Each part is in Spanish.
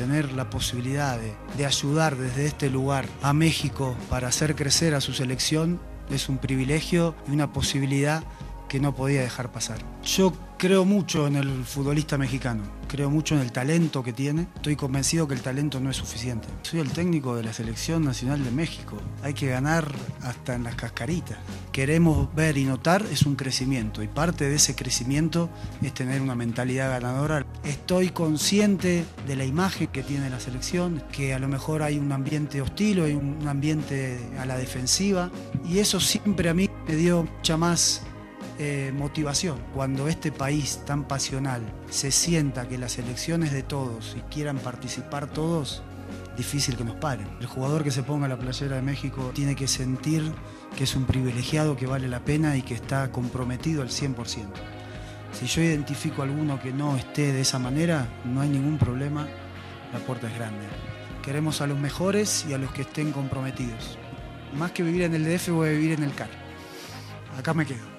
tener la posibilidad de, ayudar desde este lugar a México para hacer crecer a su selección es un privilegio y una posibilidad que no podía dejar pasar. Creo mucho en el futbolista mexicano, creo mucho en el talento que tiene, estoy convencido que el talento no es suficiente. Soy el técnico de la Selección Nacional de México, hay que ganar hasta en las cascaritas. Queremos ver y notar es un crecimiento y parte de ese crecimiento es tener una mentalidad ganadora. Estoy consciente de la imagen que tiene la selección, que a lo mejor hay un ambiente hostil, hay un ambiente a la defensiva y eso siempre a mí me dio mucha más eh, motivación. Cuando este país tan pasional se sienta que las elecciones de todos y quieran participar todos, difícil que nos paren. El jugador que se ponga la playera de México tiene que sentir que es un privilegiado que vale la pena y que está comprometido al 100%. Si yo identifico a alguno que no esté de esa manera, no hay ningún problema, la puerta es grande. Queremos a los mejores y a los que estén comprometidos. Más que vivir en el DF voy a vivir en el CAR. Acá me quedo.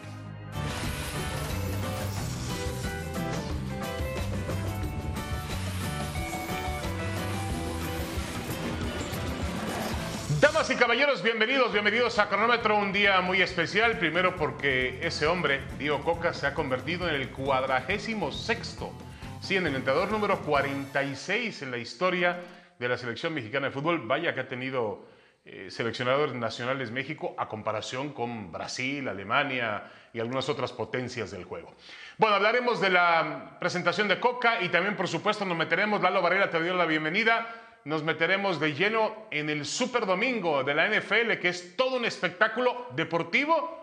Caballeros, bienvenidos, bienvenidos a Cronómetro, un día muy especial, primero porque ese hombre, Diego Coca, se ha convertido en el cuadragésimo sexto, sí, en el entrenador número 46 en la historia de la selección mexicana de fútbol, vaya que ha tenido eh, seleccionadores nacionales México a comparación con Brasil, Alemania y algunas otras potencias del juego. Bueno, hablaremos de la presentación de Coca y también, por supuesto, nos meteremos, Lalo Varela te dio la bienvenida, nos meteremos de lleno en el Super Domingo de la NFL, que es todo un espectáculo deportivo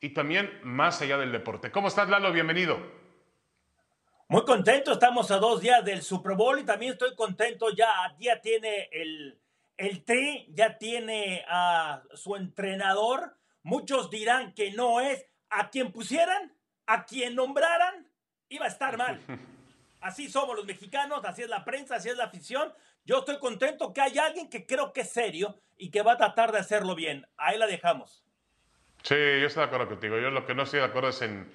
y también más allá del deporte. ¿Cómo estás, Lalo? Bienvenido. Muy contento, estamos a dos días del Super Bowl y también estoy contento, ya, ya tiene el, el Tri, ya tiene a su entrenador. Muchos dirán que no es a quien pusieran, a quien nombraran, iba a estar mal. Así somos los mexicanos, así es la prensa, así es la afición. Yo estoy contento que hay alguien que creo que es serio y que va a tratar de hacerlo bien. Ahí la dejamos. Sí, yo estoy de acuerdo contigo. Yo lo que no estoy de acuerdo es en,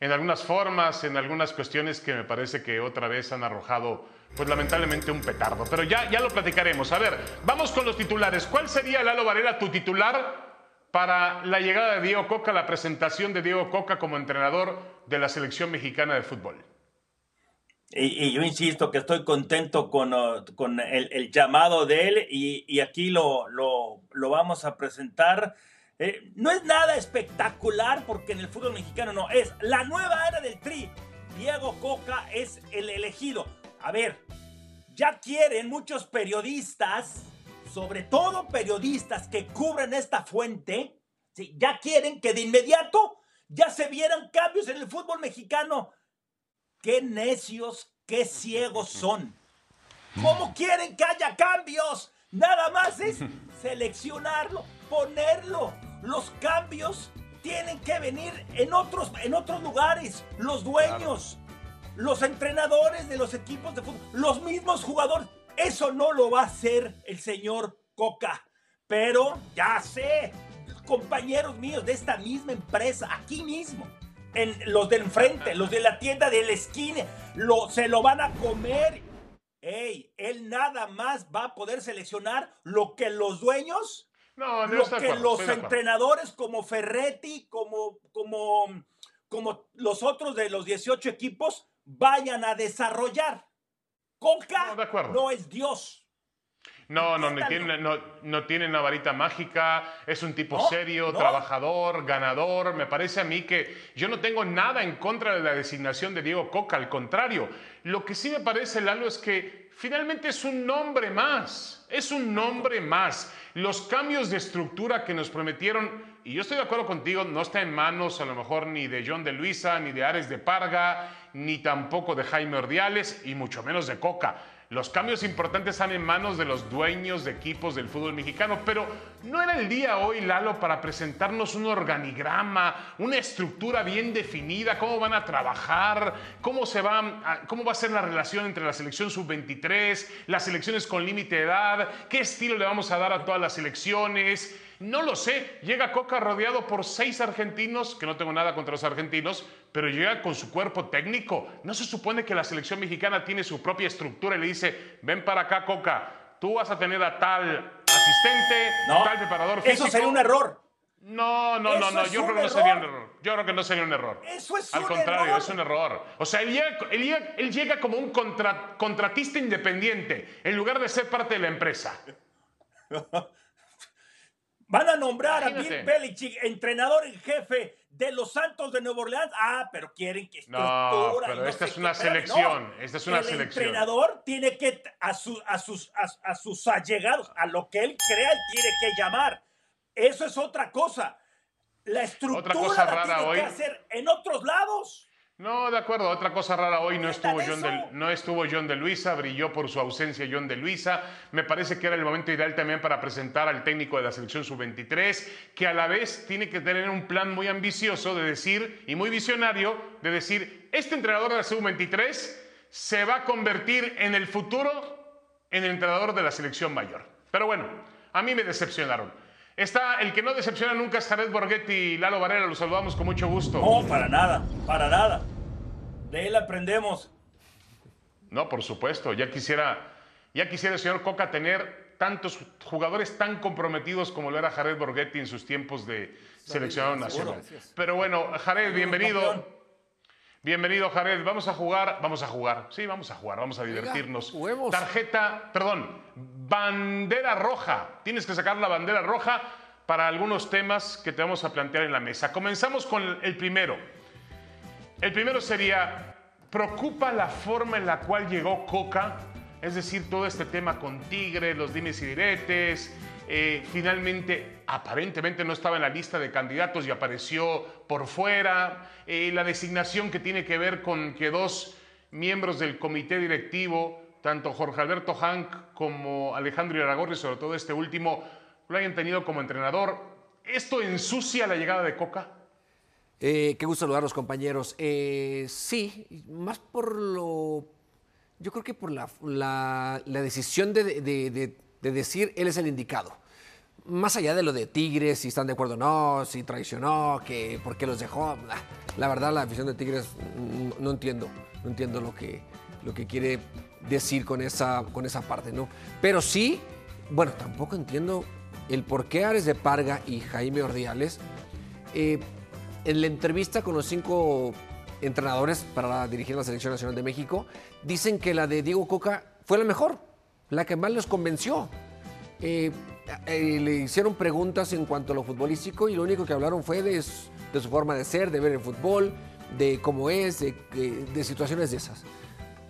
en algunas formas, en algunas cuestiones que me parece que otra vez han arrojado, pues lamentablemente, un petardo. Pero ya, ya lo platicaremos. A ver, vamos con los titulares. ¿Cuál sería, Lalo Varela, tu titular para la llegada de Diego Coca, la presentación de Diego Coca como entrenador de la selección mexicana de fútbol? Y, yo insisto que estoy contento con, con el, el, llamado de él y, y aquí lo, lo, lo, vamos a presentar. Eh, no es nada espectacular porque en el fútbol mexicano no, es la nueva era del Tri. Diego Coca es el elegido. A ver, ya quieren muchos periodistas, sobre todo periodistas que cubren esta fuente, ¿sí? ya quieren que de inmediato ya se vieran cambios en el fútbol mexicano qué necios, qué ciegos son. ¿Cómo quieren que haya cambios? Nada más es seleccionarlo, ponerlo. Los cambios tienen que venir en otros, en otros lugares. Los dueños, claro. los entrenadores de los equipos de fútbol, los mismos jugadores. Eso no lo va a hacer el señor Coca. Pero ya sé, compañeros míos de esta misma empresa, aquí mismo, en los del enfrente, los de la tienda de la esquina, lo, se lo van a comer. Ey, él nada más va a poder seleccionar lo que los dueños, no, no lo que acuerdo, los entrenadores como Ferretti, como, como, como los otros de los 18 equipos vayan a desarrollar. Coca no, no es Dios. No, no, no tiene, no, no tiene una varita mágica, es un tipo no, serio, no. trabajador, ganador. Me parece a mí que yo no tengo nada en contra de la designación de Diego Coca, al contrario. Lo que sí me parece, Lalo, es que finalmente es un nombre más, es un nombre más. Los cambios de estructura que nos prometieron, y yo estoy de acuerdo contigo, no está en manos a lo mejor ni de John de Luisa, ni de Ares de Parga, ni tampoco de Jaime Ordiales, y mucho menos de Coca. Los cambios importantes están en manos de los dueños de equipos del fútbol mexicano, pero no era el día hoy, Lalo, para presentarnos un organigrama, una estructura bien definida, cómo van a trabajar, cómo, se va a, cómo va a ser la relación entre la selección sub-23, las selecciones con límite de edad, qué estilo le vamos a dar a todas las selecciones. No lo sé. Llega Coca rodeado por seis argentinos, que no tengo nada contra los argentinos, pero llega con su cuerpo técnico. ¿No se supone que la selección mexicana tiene su propia estructura y le dice, ven para acá, Coca, tú vas a tener a tal asistente, tal preparador físico? Eso sería un error. No, no, no, no, yo creo que no sería un error. Yo creo que no sería un error. Eso es Al un contrario, error. es un error. O sea, él llega, él llega- él llega como un contra- contratista independiente en lugar de ser parte de la empresa. Van a nombrar a. Bill Belichick, entrenador en jefe de los Santos de Nueva Orleans. Ah, pero quieren que No, pero no esta es una selección, esta es una el selección. entrenador tiene que, a, su- a sus, a, a sus allegados, a lo que él crea, él tiene que llamar. Eso es otra cosa. La estructura cosa la rara tiene hoy. que hacer en otros lados. No, de acuerdo. Otra cosa rara hoy no estuvo ¿Neta John de no estuvo John de Luisa, brilló por su ausencia John de Luisa. Me parece que era el momento ideal también para presentar al técnico de la selección sub-23, que a la vez tiene que tener un plan muy ambicioso de decir y muy visionario de decir, este entrenador de la sub-23 se va a convertir en el futuro en el entrenador de la selección mayor. Pero bueno, a mí me decepcionaron. Está el que no decepciona nunca es Jared Borghetti y Lalo Varela, los saludamos con mucho gusto. No, para nada, para nada. De él aprendemos. No, por supuesto. Ya quisiera, ya quisiera el señor Coca tener tantos jugadores tan comprometidos como lo era Jared Borghetti en sus tiempos de seleccionado nacional. Pero bueno, Jared, bienvenido. Bienvenido, Jared. Vamos a jugar, vamos a jugar. Sí, vamos a jugar, vamos a divertirnos. Tarjeta, perdón, bandera roja. Tienes que sacar la bandera roja para algunos temas que te vamos a plantear en la mesa. Comenzamos con el primero. El primero sería, ¿preocupa la forma en la cual llegó Coca? Es decir, todo este tema con Tigre, los dimes y diretes. eh, finalmente, aparentemente no estaba en la lista de candidatos y apareció por fuera. eh, la designación que tiene que ver con que dos miembros del comité directivo, tanto Jorge Alberto Hank como Alejandro Iragorri, sobre todo este último, lo hayan tenido como entrenador. ¿Esto ensucia la llegada de Coca? Eh, qué gusto saludar a los compañeros. Eh, sí, más por lo. Yo creo que por la, la- decisión de, de- de- de decir él es el indicado. Más allá de lo de Tigres, si están de acuerdo o no, si traicionó, que por qué los dejó. ah, La verdad, la afición de Tigres mm, no entiendo. No entiendo lo que, lo que quiere decir con esa, con esa parte, ¿no? Pero sí, bueno, tampoco entiendo el por qué Ares de Parga y Jaime Ordiales eh, en la entrevista con los cinco entrenadores para dirigir la Selección Nacional de México, dicen que la de Diego Coca fue la mejor, la que más les convenció. Eh, eh, le hicieron preguntas en cuanto a lo futbolístico y lo único que hablaron fue de, su- forma de ser, de ver el fútbol, de cómo es, de, de- de situaciones de esas.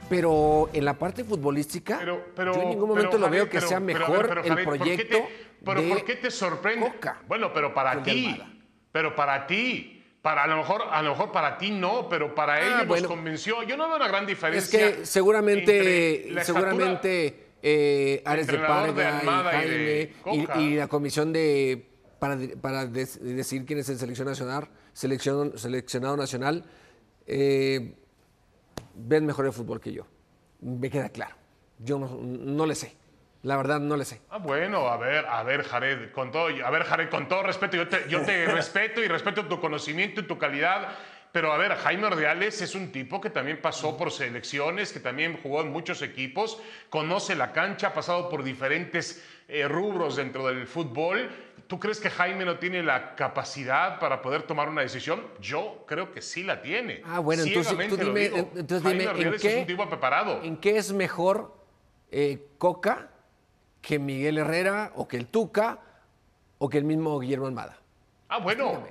Pero en la parte futbolística, Pero, pero, yo en ningún pero, momento lo veo que sea mejor ver, el Jared, ¿por qué proyecto te- pero de ¿por qué te sorprende? Coca Bueno, pero para de ti, pero para ti, para a lo mejor, a lo mejor para ti no, pero para Ah, ellos bueno. los convenció. Yo no veo una gran Es diferencia. que seguramente, la seguramente eh, Ares de de Parga Almada y de Jaime y, la comisión de para, para des- decir quién es el selección nacional, selección, seleccionado nacional, eh, ven mejor el fútbol que yo. Me queda claro. Yo no, no le sé. La verdad no le sé. Ah, bueno, a ver, a ver, Jared, con todo, a ver, Jared, con todo respeto, yo te, yo te respeto y respeto tu conocimiento y tu calidad, pero a ver, Jaime Ordiales es un tipo que también pasó por selecciones, que también jugó en muchos equipos, conoce la cancha, ha pasado por diferentes eh, rubros dentro del fútbol. ¿Tú crees que Jaime no tiene la capacidad para poder tomar una decisión? Yo creo que sí la tiene. Ah, bueno, entonces tú dime, digo. entonces Jaime dime ¿en es qué, un tipo preparado. ¿en qué es mejor eh, Coca que Miguel Herrera o que el Tuca o que el mismo Guillermo Almada? Ah, bueno. Explícame,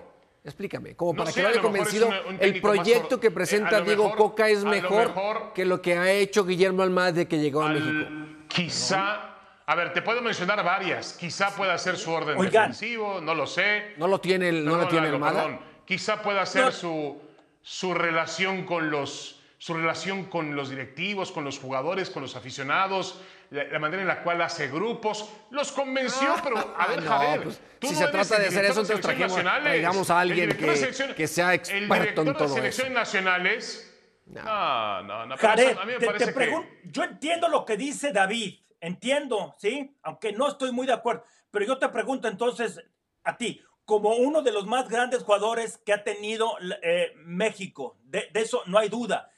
explícame, como No para sé, que haya convencido, un- un el proyecto que eh, presenta Diego mejor- Coca es lo mejor, que lo que ha hecho Guillermo Almada desde que llegó a México. Quizá, a ver, te puedo mencionar varias. Quizá pueda ser su orden Oigan. defensivo, no lo sé. No lo tiene, el- no lo Perdón, tiene Almada. perdón. Quizá pueda ser No. su, su relación con los su relación con los directivos, con los jugadores, con los aficionados, la, la manera en la cual hace grupos, los convenció, pero a ver, No, Javier, pues, tú si no se eres trata el de hacer eso, entonces selecciones trajimos- traigamos a El alguien que- que sea el experto en director de todo eso. selecciones nacionales. No, no, no. pero Jared, a mí me te- te parece que- pregun- yo entiendo lo que dice David, entiendo, ¿sí? Aunque no estoy muy de acuerdo, pero yo te pregunto entonces a ti, como uno de los más grandes jugadores que ha tenido eh, México. De, eso no hay duda.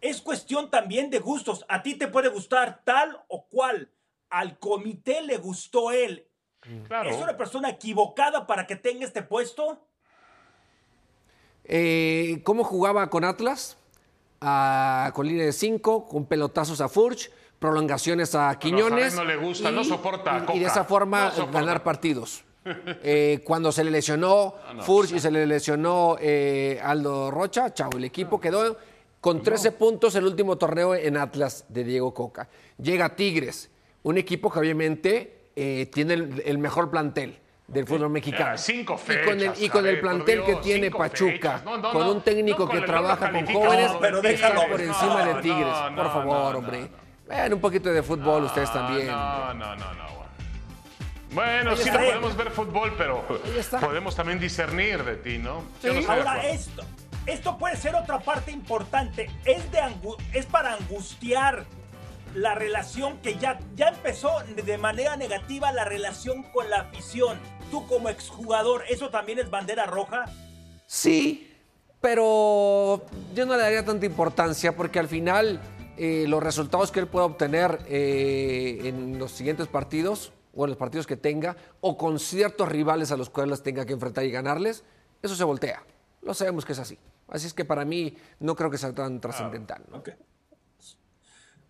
Es cuestión también de gustos. A ti te puede gustar tal o cual. Al comité le gustó él. ¿Es una persona equivocada para que tenga este puesto? Eh, ¿Cómo jugaba con Atlas? A, con línea de 5, con pelotazos a Furch, prolongaciones a Quiñones. No, le gusta, no soporta. Y, de esa forma ganar partidos. Eh, cuando se le lesionó ah, Furch y se le lesionó eh, Aldo Rocha, chao, el equipo quedó con 13 puntos el último torneo en Atlas de Diego Coca. Llega Tigres, un equipo que obviamente eh, tiene el, mejor plantel del fútbol mexicano. cinco y con el, y con el plantel que tiene Pachuca, con un técnico que trabaja con jóvenes, pero está por encima de Tigres. por favor, hombre. Ven un poquito de fútbol ustedes también. No, no, no, no. Bueno, sí, no podemos ver fútbol, pero podemos también discernir de ti, ¿no? Ahora, esto, esto puede ser otra parte importante. Es, de es para angustiar la relación que ya, ya empezó de manera negativa la relación con la afición. Tú como exjugador, ¿eso también es bandera roja? Sí, pero yo no le daría tanta importancia porque al final eh, los resultados que él pueda obtener eh, en los siguientes partidos o en los partidos que tenga o con ciertos rivales a los cuales tenga que enfrentar y ganarles, eso se voltea. Lo sabemos que es así. Así es que para mí no creo que sea tan trascendental. ¿no?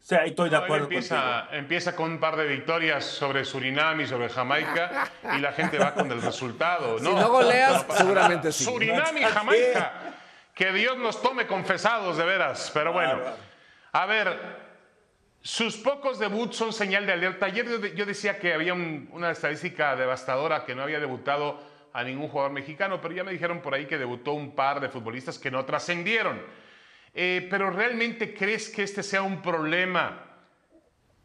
Sí, estoy de acuerdo. Empieza, empieza con un par de victorias sobre Surinam y sobre Jamaica y la gente va con el resultado. ¿no? Si no goleas, seguramente sí. Surinam y Jamaica. Que Dios nos tome confesados, de veras. Pero bueno, a ver, sus pocos debuts son señal de alerta. Ayer yo decía que había una estadística devastadora que no había debutado a ningún jugador mexicano, pero ya me dijeron por ahí que debutó un par de futbolistas que no trascendieron. Eh, pero ¿realmente crees que este sea un problema?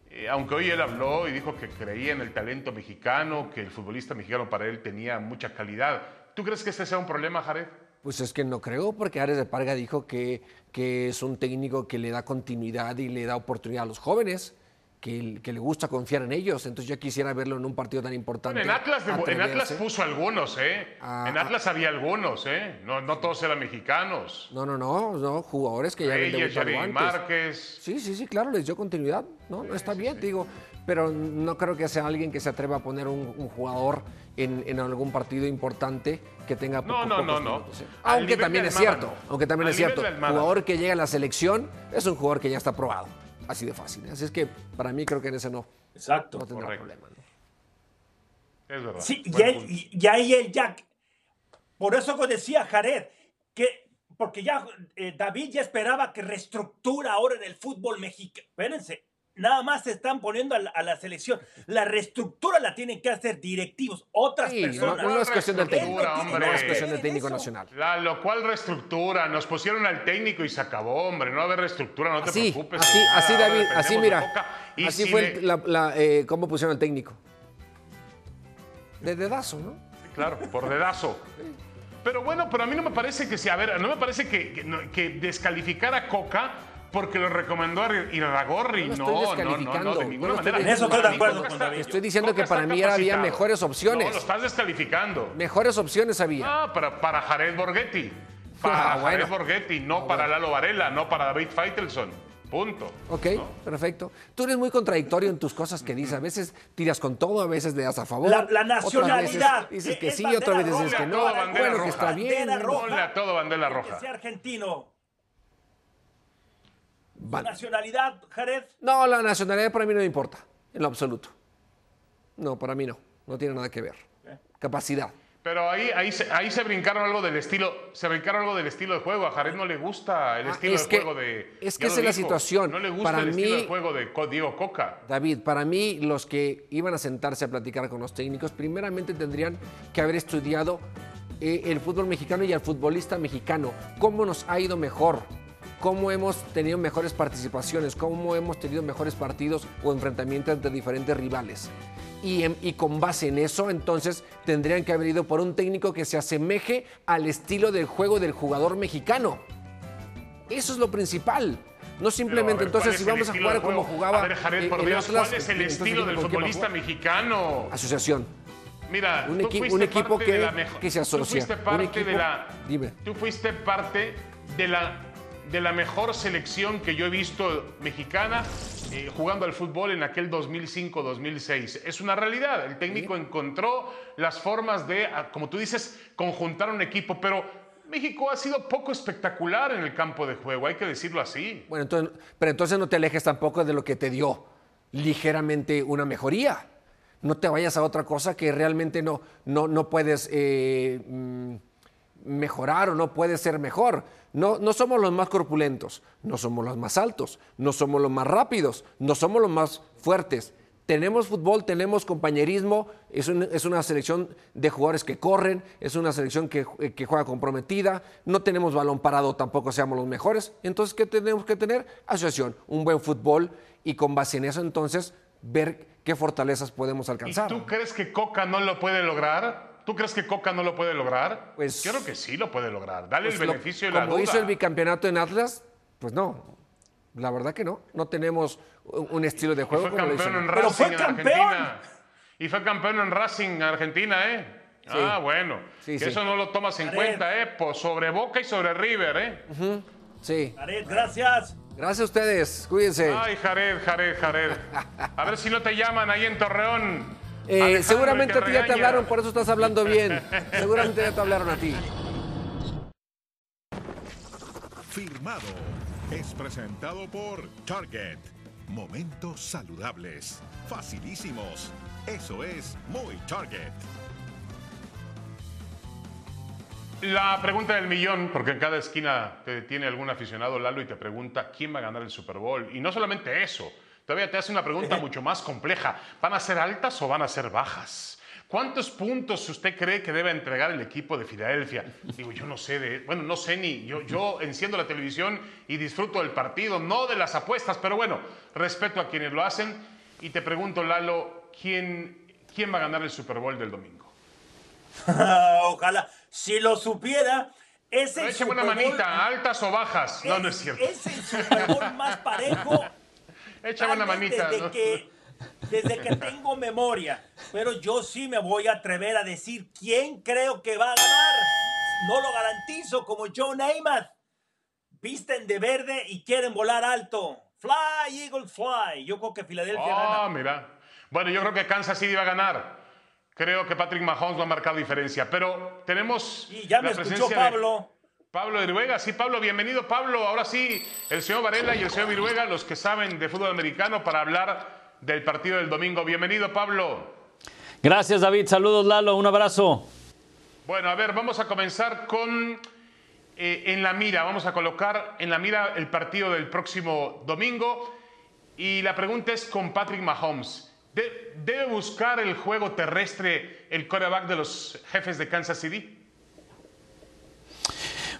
Eh, aunque hoy él habló y dijo que creía en el talento mexicano, que el futbolista mexicano para él tenía mucha calidad. ¿Tú crees que este sea un problema, Jared? Pues es que no creo, porque Ares de Parga dijo que, que es un técnico que le da continuidad y le da oportunidad a los jóvenes que, le gusta confiar en ellos. Entonces yo quisiera verlo en un partido tan importante. en, Atlas, en Atlas puso algunos, ¿eh? Ah, en Atlas había algunos, ¿eh? No, no, todos eran mexicanos. No, no, no, no jugadores que ya habían debutado antes. Márquez. Sí, sí, sí, claro, les dio continuidad. No, no está bien, digo. Pero no creo que sea alguien que se atreva a poner un, jugador en, en, algún partido importante que tenga no, no, no, no. ¿eh? Aunque también es cierto, aunque también es cierto. Jugador que llega a la selección es un jugador que ya está probado. Así de fácil. Así es que para mí creo que en ese no, Exacto. no tendrá problema. Es verdad. Sí, y, ahí el Jack. Por eso decía Jared, que porque ya eh, David ya esperaba que reestructura ahora en el fútbol mexicano. Espérense, nada más se están poniendo a la, selección. La reestructura la tienen que hacer directivos, otras personas. No, es cuestión del técnico, no es cuestión del técnico nacional. La, lo cual reestructura, nos pusieron al técnico y se acabó, hombre, no haber reestructura, no te preocupes. Así, así David, así mira, así fue la, eh, cómo pusieron al técnico. De dedazo, ¿no? Claro, por dedazo. Pero bueno, pero a mí no me parece que sea, a ver, no me parece que, que, que descalificar a Coca porque lo recomendó Iragorri. No, no, no, no, de ninguna manera. En eso estoy de acuerdo con David. Estoy diciendo que para mí había mejores opciones. No, lo estás descalificando. Mejores opciones había. Ah, para, para Jared Borghetti. Para ah, Jared Borghetti, no ah, para Lalo Varela, no para David Feitelson. Punto. Ok, perfecto. Tú eres muy contradictorio en tus cosas que dices. A veces tiras con todo, a veces le das a favor. La, nacionalidad. dices que sí, otras veces dices que no. Bueno, que está bien. Ponle a todo bandera roja. Que sea argentino. ¿Nacionalidad, Jared? No, la nacionalidad para mí no me importa, en lo absoluto. No, para mí no, no tiene nada que ver. Capacidad. Pero ahí, ahí, se, ahí se brincaron algo del estilo, se brincaron algo del estilo de juego. A Jared no le gusta el ah, estilo de juego de. Es que esa es la situación. No le gusta el estilo de juego de Diego Coca. David, para mí, los que iban a sentarse a platicar con los técnicos, primeramente tendrían que haber estudiado eh, el fútbol mexicano y al futbolista mexicano. ¿Cómo nos ha ido mejor? Cómo hemos tenido mejores participaciones, cómo hemos tenido mejores partidos o enfrentamientos entre diferentes rivales. Y, y, con base en eso, entonces tendrían que haber ido por un técnico que se asemeje al estilo del juego del jugador mexicano. Eso es lo principal. No simplemente, entonces, si vamos a jugar como jugaba. A ver, Jared, por Dios, ¿cuál es el estilo del futbolista mexicano? Asociación. Mira, un, tú equi- fuiste un equipo que, se Tú asocia. fuiste Un parte equipo- de la. Dime. Tú fuiste parte de la, de la mejor selección que yo he visto mexicana eh, jugando al fútbol en aquel 2005-2006. Es una realidad. El técnico encontró las formas de, ah, como tú dices, conjuntar un equipo, pero México ha sido poco espectacular en el campo de juego, hay que decirlo así. Bueno, entonces, pero entonces no te alejes tampoco de lo que te dio ligeramente una mejoría. No te vayas a otra cosa que realmente no, no, no puedes eh, mm, mejorar o no puedes ser mejor. No, no somos los más corpulentos, no somos los más altos, no somos los más rápidos, no somos los más fuertes. Tenemos fútbol, tenemos compañerismo, es, un- es una selección de jugadores que corren, es una selección que, eh, que juega comprometida, no tenemos balón parado, tampoco seamos los mejores. Entonces, ¿qué tenemos que tener? Asociación, un buen fútbol y con base en eso entonces ver qué fortalezas podemos ¿Y alcanzar. tú crees que Coca no lo puede lograr? ¿Tú crees que Coca no lo puede lograr? Pues- Yo creo que sí lo puede lograr. Dale Pues el lo- beneficio de la como duda. hizo el bicampeonato en Atlas, pues no. La verdad que no. No tenemos un estilo de Y juego fue como lo hizo campeón en Pero Racing fue en campeón. Argentina. Y fue campeón en Racing en Argentina, ¿eh? Ah, bueno. Sí, Que sí. Eso no lo tomas en Jared. cuenta, ¿eh? Por sobre Boca y sobre River, ¿eh? Sí. Jared, gracias. Gracias a ustedes. Cuídense. Ay, Jared, Jared, Jared. A ver si no te llaman ahí en Torreón. Eh, seguramente a ti ya te hablaron, por eso estás hablando bien. Seguramente ya te hablaron a ti. Firmado. Es presentado por Target. Momentos saludables. Facilísimos. Eso es muy Target. La pregunta del millón, porque en cada esquina te tiene algún aficionado Lalo y te pregunta quién va a ganar el Super Bowl. Y no solamente eso, todavía te hace una pregunta mucho más compleja. ¿Van a ser altas o van a ser bajas? ¿Cuántos puntos usted cree que debe entregar el equipo de Filadelfia? Digo, yo no sé de, bueno, no sé ni, yo, yo enciendo la televisión y disfruto del partido, no de las apuestas, pero bueno, respeto a quienes lo hacen. Y te pregunto, Lalo, ¿quién, quién va a ganar el Super Bowl del domingo? Ojalá. Si lo supiera, es el Eche buena Super Bowl- manita, altas o bajas. No, no es cierto. Es el Super Bowl más parejo. Tal vez manita. Desde, ¿no? que, desde que tengo memoria. Pero yo sí me voy a atrever a decir quién creo que va a ganar. No lo garantizo, como Joe Namath. Visten de verde y quieren volar alto. Fly, Eagle, fly. Yo creo que Filadelfia Ah, gana. mira. Bueno, yo creo que Kansas City va a ganar. Creo que Patrick Mahomes va a marcar diferencia. Pero tenemos. Y ya me escuchó presencia de Pablo. Viruega. Sí, Pablo, bienvenido, Pablo. Ahora sí, el señor Varela y el señor Viruega, los que saben de fútbol americano, para hablar del partido del domingo. Bienvenido, Pablo. Gracias, David. Saludos, Lalo. Un abrazo. Bueno, a ver, vamos a comenzar con eh, en la mira. Vamos a colocar en la mira el partido del próximo domingo. Y la pregunta es con Patrick Mahomes. ¿De- ¿Debe buscar el juego terrestre el quarterback de los jefes de Kansas City?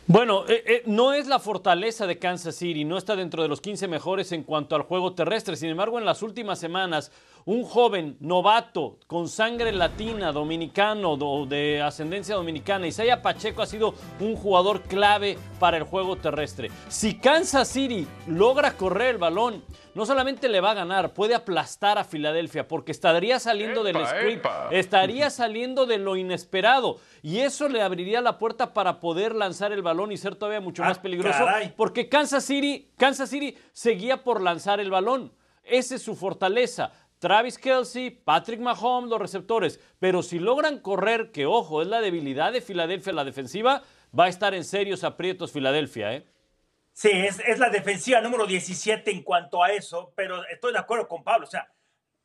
Bueno, eh, eh, no es la fortaleza de Kansas City, no está dentro de los 15 mejores en cuanto al juego terrestre. Sin embargo, en las últimas semanas, un joven novato con sangre latina, dominicano, do- de ascendencia dominicana, Isaiah Pacheco ha sido un jugador clave para el juego terrestre. Si Kansas City logra correr el balón, no solamente le va a ganar, puede aplastar a Filadelfia porque estaría saliendo del script, epa. estaría saliendo de lo inesperado y eso le abriría la puerta para poder lanzar el balón y ser todavía mucho Ah, más peligroso caray. porque Kansas City, Kansas City seguía por lanzar el balón. Esa es su fortaleza. Travis Kelsey, Patrick Mahomes, los receptores. Pero si logran correr, que ojo, es la debilidad de Filadelfia, la defensiva, va a estar en serios aprietos Filadelfia, ¿eh? Sí, es, la defensiva número 17 en cuanto a eso, pero estoy de acuerdo con Pablo. O sea,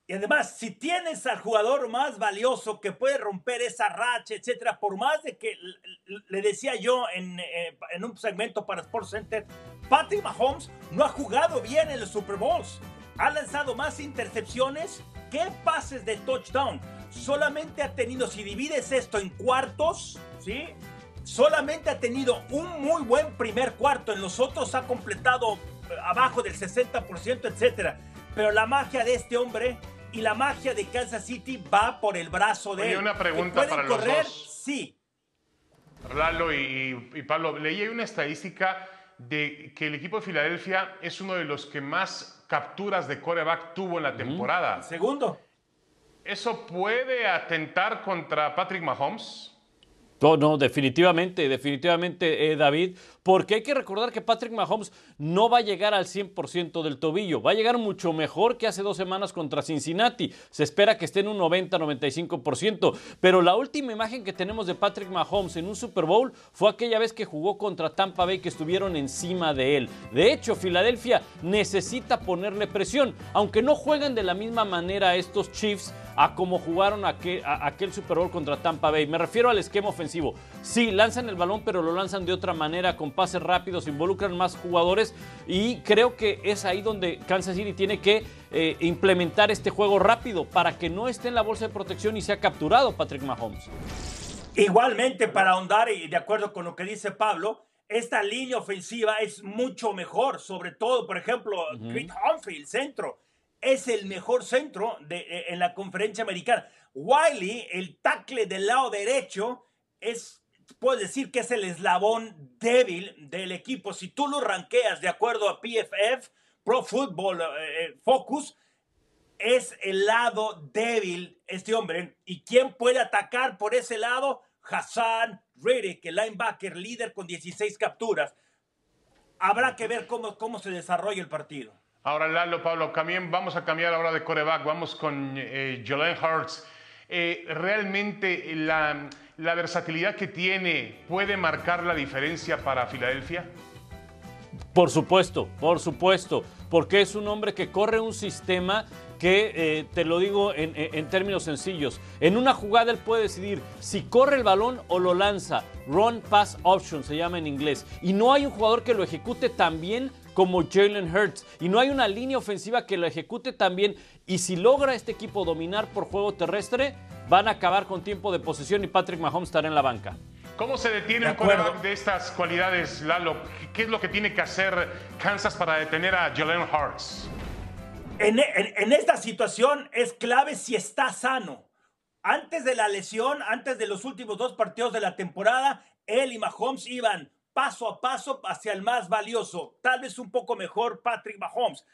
y además, si tienes al jugador más valioso que puede romper esa racha, etcétera, por más de que le decía yo en, eh, en un segmento para Sports Center, Patrick Mahomes no ha jugado bien en los Super Bowls. Ha lanzado más intercepciones que pases de touchdown. Solamente ha tenido, si divides esto en cuartos, ¿sí? solamente ha tenido un muy buen primer cuarto, en los otros ha completado abajo del 60%, etcétera. Pero la magia de este hombre y la magia de Kansas City va por el brazo de Oye, él. una ¿Que pregunta para los correr? dos. Sí. Lalo y, y Pablo, leí una estadística de que el equipo de Filadelfia es uno de los que más capturas de quarterback tuvo en la temporada. Segundo. ¿eso puede atentar contra Patrick Mahomes? No, no, definitivamente, definitivamente, eh, David, porque hay que recordar que Patrick Mahomes no va a llegar al 100% del tobillo, va a llegar mucho mejor que hace dos semanas contra Cincinnati. Se espera que esté en un 90-95%, pero la última imagen que tenemos de Patrick Mahomes en un Super Bowl fue aquella vez que jugó contra Tampa Bay que estuvieron encima de él. De hecho, Filadelfia necesita ponerle presión, aunque no juegan de la misma manera estos Chiefs a como jugaron aquel, aquel Super Bowl contra Tampa Bay. Me refiero al esquema ofensivo. Sí, lanzan el balón, pero lo lanzan de otra manera, con pases rápidos, involucran más jugadores y creo que es ahí donde Kansas City tiene que eh, implementar este juego rápido para que no esté en la bolsa de protección y sea capturado Patrick Mahomes. Igualmente, para ahondar y de acuerdo con lo que dice Pablo, esta línea ofensiva es mucho mejor, sobre todo, por ejemplo, Creed Humphrey, el centro es el mejor centro de, eh, en la conferencia americana. Wiley, el tackle del lado derecho, es, puedo decir que es el eslabón débil del equipo. Si tú lo ranqueas de acuerdo a PFF, Pro Football eh, eh, Focus, es el lado débil este hombre. ¿Y quién puede atacar por ese lado? Hassan Riddick, el linebacker líder con 16 capturas. Habrá que ver cómo, cómo se desarrolla el partido. Ahora, Lalo, Pablo, también vamos a cambiar ahora de coreback. Vamos con eh, Jalen Hurts. Eh, ¿Realmente la, versatilidad que tiene puede marcar la diferencia para Filadelfia? Por supuesto, por supuesto, porque es un hombre que corre un sistema que, eh, te lo digo en, en, términos sencillos, en una jugada él puede decidir si corre el balón o lo lanza. Run Pass Option se llama en inglés. Y no hay un jugador que lo ejecute tan bien como Jalen Hurts. Y no hay una línea ofensiva que lo ejecute también. Y si logra este equipo dominar por juego terrestre, van a acabar con tiempo de posesión y Patrick Mahomes estará en la banca. ¿Cómo se detiene un quarterback de estas cualidades, Lalo? ¿Qué es lo que tiene que hacer Kansas para detener a Jalen Hurts? En, en, en, esta situación es clave si está sano. Antes de la lesión, antes de los últimos dos partidos de la temporada, él y Mahomes iban paso a paso hacia el más valioso, tal vez un poco mejor Patrick Mahomes.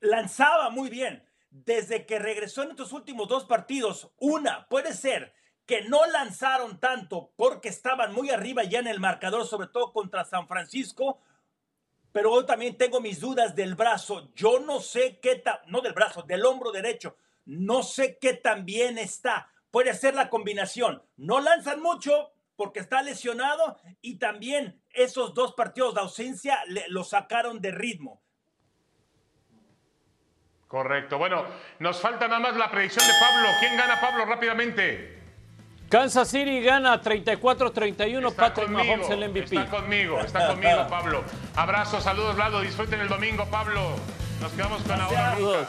Lanzaba muy bien. Desde que regresó en estos últimos dos partidos, una puede ser que no lanzaron tanto porque estaban muy arriba ya en el marcador, sobre todo contra San Francisco, pero hoy también tengo mis dudas del brazo. Yo no sé qué tan, no del brazo, del hombro derecho. No sé qué tan bien está. Puede ser la combinación. No lanzan mucho, porque está lesionado y también esos dos partidos de ausencia le, lo sacaron de ritmo. Correcto. Bueno, nos falta nada más la predicción de Pablo. ¿Quién gana, Pablo, rápidamente? Kansas City gana 34-31. Patrick conmigo, Mahomes el MVP. Está conmigo, está conmigo, Pablo. Abrazos, saludos, Lado. Disfruten el domingo, Pablo. Nos quedamos con la hora.